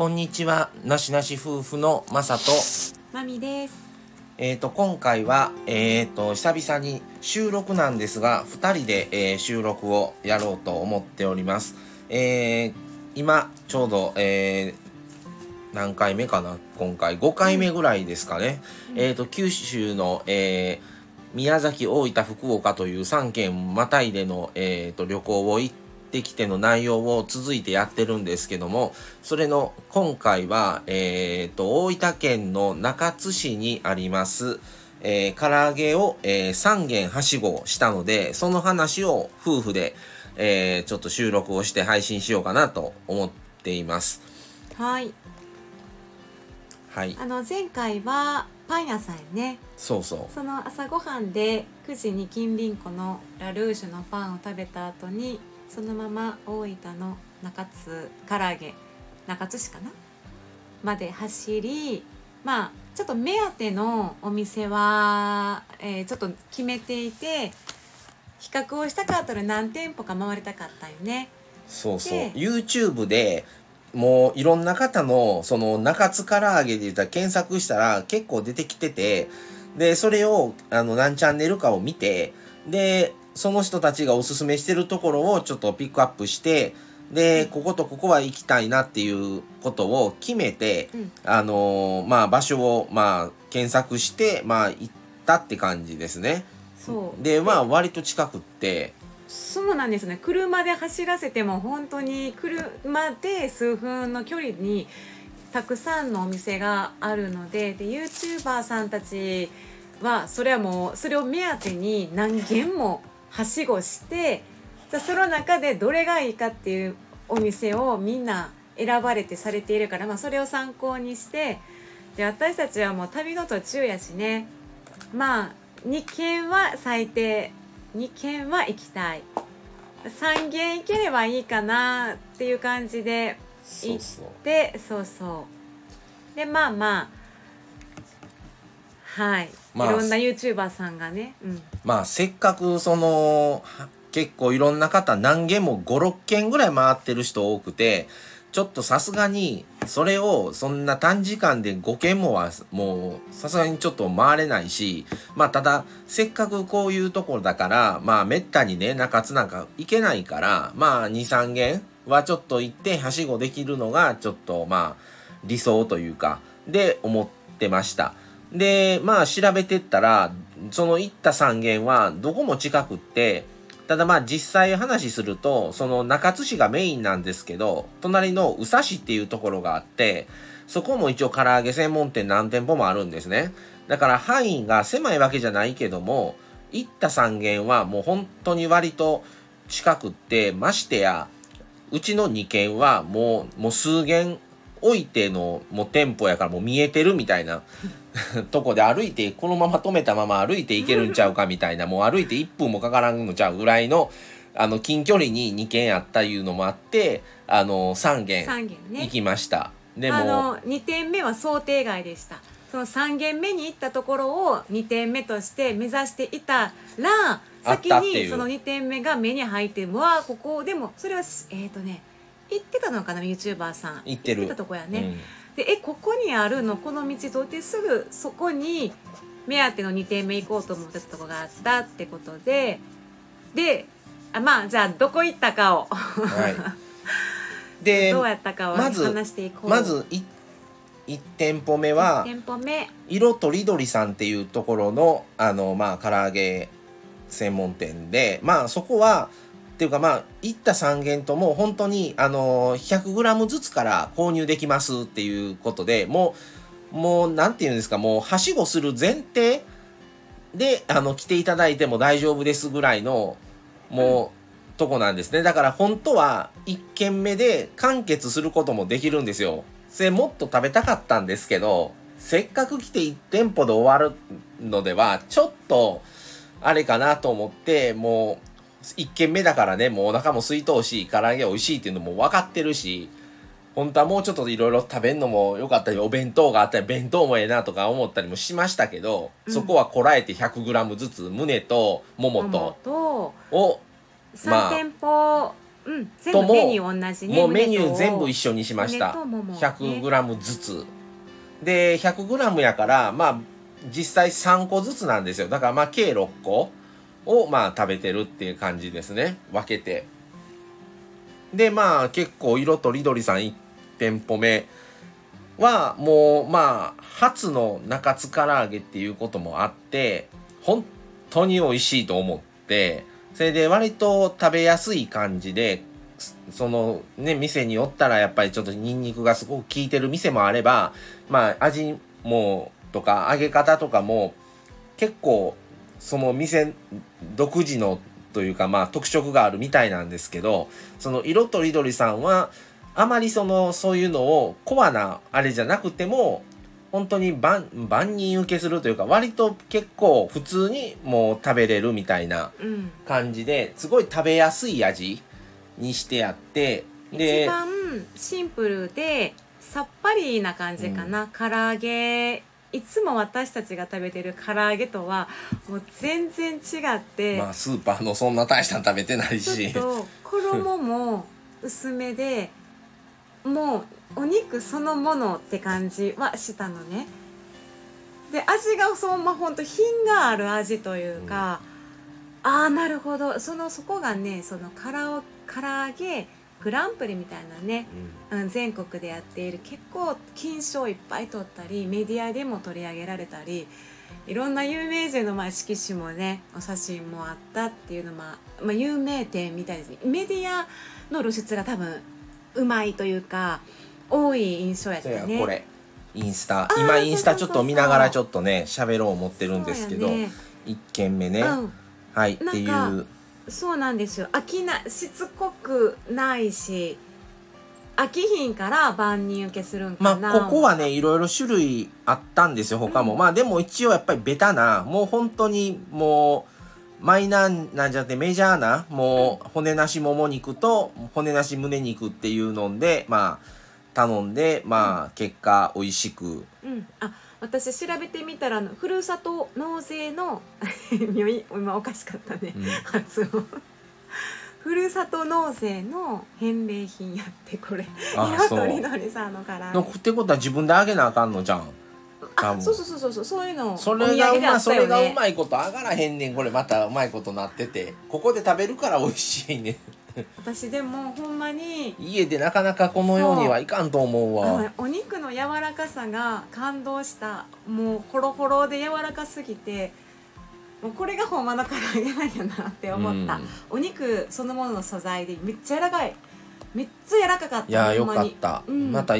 こんにちは、なしなし夫婦のまさと、まみです。えっ、と、今回は、えっ、と、久々に収録なんですが、2人で、えー収録をやろうと思っております。えー今、ちょうど、えー何回目かな？今回5回目ぐらいですかね。えっ、と、九州の、えー宮崎、大分、福岡という3県またいでの、えー、と旅行を行ってきての内容を続いてやってるんですけども、それの今回は、えー、と大分県の中津市にあります、えー、唐揚げを、えー3軒はしごしたので、その話を夫婦で、えーちょっと収録をして配信しようかなと思っています。はい。はい。あの前回はパン屋さんやね。そうそう。その朝ごはんで9時に近隣湖のラルーシュのパンを食べた後にそのまま大分の中津唐揚げ中津市かなまで走りまあちょっと目当てのお店は、えーちょっと決めていて比較をしたかったら何店舗か回りたかったよね。そうそうで YouTube でもういろんな方のその中津唐揚げで言ったら検索したら結構出てきててでそれをあの何チャンネルかを見てでその人たちがおすすめしてるところをちょっとピックアップしてでこことここは行きたいなっていうことを決めて、うん。あのーまあ場所をまあ検索してまあ行ったって感じですね。でまあ割と近くって。そうなんですね。車で走らせても本当に車で数分の距離にたくさんのお店があるのでで YouTuber さんたちはそれはもうそれを目当てに何軒もはしごしてじゃあその中でどれがいいかっていうお店をみんな選ばれてされているから、まあ、それを参考にしてで私たちはもう旅の途中やしね。まあ2軒は最低2軒は行きたい。3軒行ければいいかなっていう感じで行ってそうそう。でまあまあはい、まあいろんな YouTuber さんがね、うん、まあせっかくそのは結構いろんな方何軒も56軒ぐらい回ってる人多くてちょっとさすがにそれをそんな短時間で5軒もはもうさすがにちょっと回れないしまあただせっかくこういうところだからまあめったにね中津なんか行けないからまあ23軒はちょっと行ってはしごできるのがちょっとまあ理想というかで思ってました。でまあ調べてったらその行った3軒はどこも近くってただまあ実際話するとその中津市がメインなんですけど隣の宇佐市っていうところがあってそこも一応唐揚げ専門店何店舗もあるんですね。だから範囲が狭いわけじゃないけども行った3軒はもう本当に割と近くってましてやうちの2軒はもうもう数軒置いてのもう店舗やからもう見えてるみたいな とこで歩いてこのまま止めたまま歩いていけるんちゃうかみたいなもう歩いて1分もかからんのちゃうぐらいのあの近距離に2軒あったいうのもあってあの3軒3軒ね。行きました。でもあの2点目は想定外でした。その3軒目に行ったところを2点目として目指していたら先にその2点目が目に入ってわあここでもそれはえっ、とね行ってたのかな YouTuber さん。行ってる。たとこやね、でえここにあるの？この道通ってすぐそこに目当ての2点目行こうと思ってたとこがあったってことで。であまあじゃあどこ行ったかを。うんはい、でどうやったかをまず話していこう。まずい1店舗目は店舗目。色とりどりさんっていうところのあのまあ唐揚げ専門店でまあそこはていうかまあ行った3軒とも本当にあの 100g ずつから購入できますっていうことでもうもうなんていうんですかもうはしごする前提であの来ていただいても大丈夫ですぐらいのもう、とこなんですね。だから本当は1軒目で完結することもできるんですよ。それもっと食べたかったんですけどせっかく来て1店舗で終わるのではちょっとあれかなと思ってもう1軒目だからねもうお腹も空いとうし唐揚げ美味しいっていうのも分かってるし本当はもうちょっといろいろ食べんのもよかったりお弁当があったり弁当もええなとか思ったりもしましたけど、うん。そこはこらえて 100g ずつ胸ともももととをまあ3店舗うん全とも部メニュー同じねもうメニュー全部一緒にしました。胸とももね 100g ずつ。で 100g やからまあ実際3個ずつなんですよ。だからまあ計6個をまあ食べてるっていう感じですね。分けて。でまあ結構色とりどりさん1店舗目はもうまあ初の中津唐揚げっていうこともあって本当に美味しいと思ってそれで割と食べやすい感じでそのね店によったらやっぱりちょっとニンニクがすごく効いてる店もあればまあ味もとか揚げ方とかも結構その店独自のというかまあ特色があるみたいなんですけどその色とりどりさんはあまりそのそういうのをコアなあれじゃなくても本当に万万人受けするというか割と結構普通にもう食べれるみたいなうん。感じですごい食べやすい味にしてあってで一番シンプルでさっぱりな感じかな、唐揚げいつも私たちが食べてる唐揚げとはもう全然違って、まあスーパーのそんな大したの食べてないちょっしと衣も薄めでもうお肉そのものって感じはしたのね。で味がそのままほんと品がある味というか、ああなるほど。そのそこがねそのから唐揚げグランプリみたいなねうん。全国でやっている結構金賞いっぱい取ったりメディアでも取り上げられたりいろんな有名人のまあ色紙もねお写真もあったっていうのまあ、まあ、有名店みたいです。ねメディアの露出が多分うまいというか多い印象やったね。これ。インスタ。ー今インスタちょっと見ながらちょっとね喋ろう思ってるんですけど、ね。1軒目ね、うん。はいっていうそうなんですよ。飽きなしつこくないし飽きひんから万人受けするんまかな。あここはねいろいろ種類あったんですよ他も、うん。まあでも一応やっぱりベタなもう本当にもうマイナーなんじゃなくてメジャーなもう骨なしもも肉と骨なし胸肉っていうのでまあ頼んでまあ結果美味しく。うん、あ私調べてみたらふるさと納税の 今おかしかったね、うん。発音。ふるさと納税の返礼品やってこれ。あ色とりどりさんのから。のってことは自分であげなあかんのじゃんあそうそうそうそうそうそういうのそれがうお土産であまそれがうまいこと上がらへんねん。これまたうまいことなってて。ここで食べるから美味しいねん 私でもほんまに家でなかなかこのようにはいかんと思うわ。お肉の柔らかさが感動した。もうホロホロで柔らかすぎてもうこれがほんまの唐揚げなんやなって思った、うん。お肉そのものの素材でめっちゃ柔らかいめっちゃ柔らかかったいやよかった、うん。また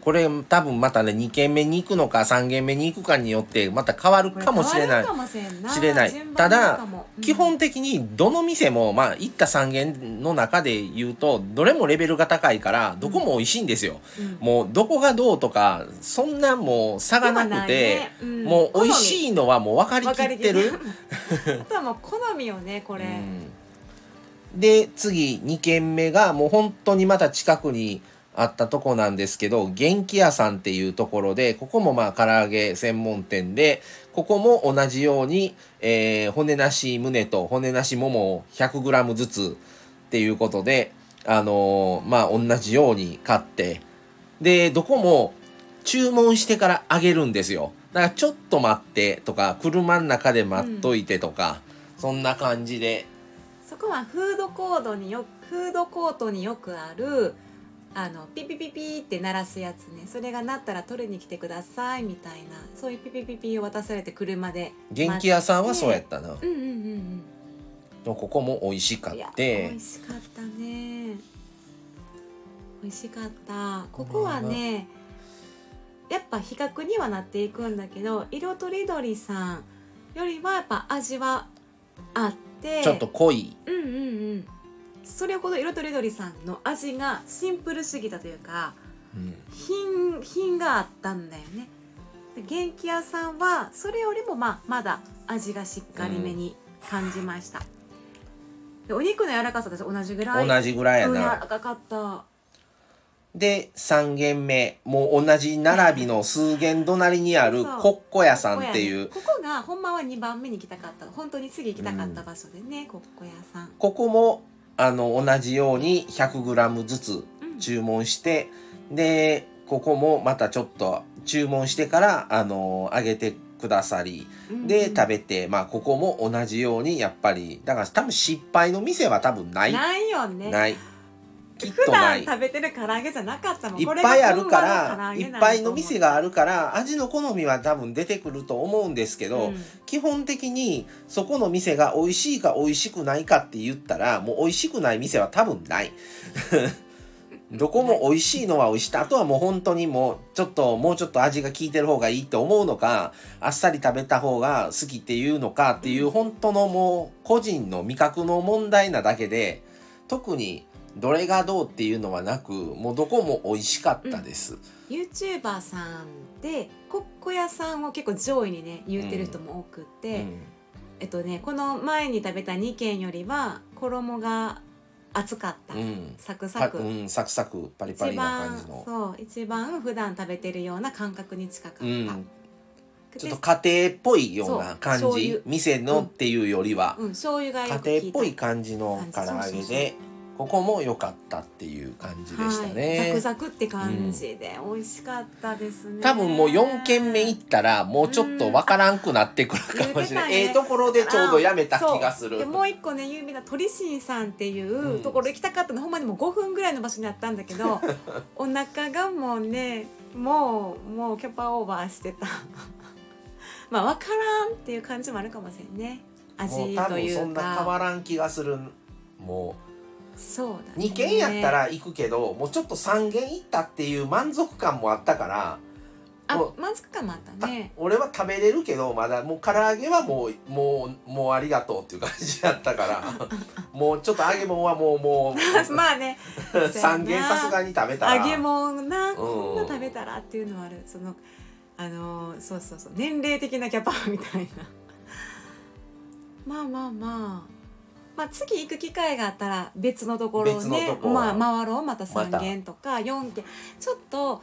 これ多分またね2軒目に行くのか3軒目に行くかによってまた変わるかもしれない。れんな。知れない。ただうん。基本的にどの店もまあ行った3軒の中で言うとどれもレベルが高いからどこも美味しいんですよ、うん。もうどこがどうとかそんなもう差がなくて、ね。うん。もう美味好しいのはもう分かりみきってる。あとはもう好みよねこれ、うんで次2軒目がもう本当にまた近くにあったとこなんですけど元気屋さんっていうところでここもまあ唐揚げ専門店でここも同じように、えー骨なし胸と骨なしももを 100g ずつっていうことであのーまあ同じように買ってでどこも注文してからあげるんですよ。だからちょっと待ってとか車の中で待っといてとか、そんな感じでそこはフードコートによフードコートによくあるあのピピピピって鳴らすやつね。それが鳴ったら取りに来てくださいみたいなそういうピピピピを渡されて車で元気屋さんはそうやったな、うんうんうんここも美味しかって。美味しかったね。美味しかった。ここはねやっぱ比較にはなっていくんだけど色とりどりさんよりはやっぱ味はあってちょっと濃い。うんうんうん。それほど色とりどりさんの味がシンプルすぎたというかうん。品品があったんだよね。で元気屋さんはそれよりもまあまだ味がしっかりめに感じました、でお肉の柔らかさと同じぐらい同じぐらいやうん柔らなかかったで3軒目もう同じ並びの数軒隣にあるコッコ屋さんっていう。ここがほんまは2番目に行きたかった。本当に次行きたかった場所でね、コッコ屋さん。ここもあの同じように 100g ずつうん。注文して、でここもまたちょっと注文してからあの揚げてくださりで食べてまあここも同じようにやっぱりだから多分失敗の店は多分ない。ないよね。ないきっ普とない。段食べてる唐揚げじゃなかったもん。いっぱいあるからいっぱいの店があるから味の好みは多分出てくると思うんですけど、うん。基本的にそこの店が美味しいか美味しくないかって言ったらもう美味しくない店は多分ない。どこも美味しいのは美味しいあとはもう本当にもうちょっともうちょっと味が効いてる方がいいって思うのかあっさり食べた方が好きっていうのかっていう本当のもう個人の味覚の問題なだけで特にどれがどうっていうのはなくもうどこも美味しかったです。YouTuber さんでコッコ屋さんを結構上位にね言ってる人も多くって、うん。えっとねこの前に食べた2軒よりは衣が厚かった、うん。サクサク、パうん、サクサクパリパ一リな感番じの。そう一番普段食べてるような感覚に近かった、うん、ちょっとで家庭っぽいような感じ？店のっていうよりは、うん、醤油が家庭っぽい感じの唐揚げでここも良かったっていう感じでしたはい、ね、ザクザクって感じで美味しかったですね、多分もう4軒目行ったらもうちょっとわからんくなってくるかもしれない、うんええところでちょうどやめた気がする。もう一個ね有名な鳥新さんっていうところ行きたかったの、ほんまにもう5分ぐらいの場所にあったんだけど お腹がもうねもうもうキャパオーバーしてた。まあ分からんっていう感じもあるかもしれんね。味もう多とい分そんうな変わからん気がする。もそうだ、うね、2軒やったら行くけどもうちょっと3軒行ったっていう満足感もあったからあ満足感もあったね。俺は食べれるけどまだもう唐揚げはもうもうもうありがとうっていう感じやったから もうちょっと揚げ物はもうもう まあね。3軒さすがに食べたら。揚げ物なうんこんな食べたらっていうのはある。そのあのーそうそうそう年齢的なキャパみたいな。まあまあまあまあ次行く機会があったら別のところをねまあ回ろうまたまた3軒とか4軒。ちょっと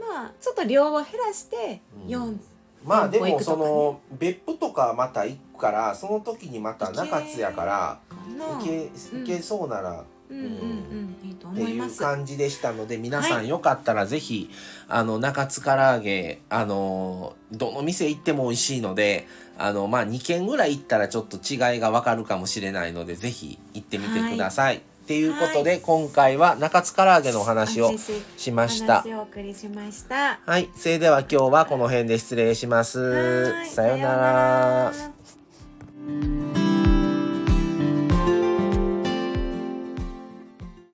まあちょっと量を減らしてうん。4、まあでもその別府とかまた行くからその時にまた中津やからの行けうん。行けそうならうんうんうん。いいとっていう思います感じでしたので皆さはんよかったらぜひあの中津唐揚げあのどの店行っても美味しいのであのまあ2軒ぐらい行ったらちょっと違いがわかるかもしれないのでぜひ行ってみてください。っていうことで、はい。今回は中津唐揚げのお話をしました。お送りしました。はい、それでは今日はこの辺で失礼します。さようなら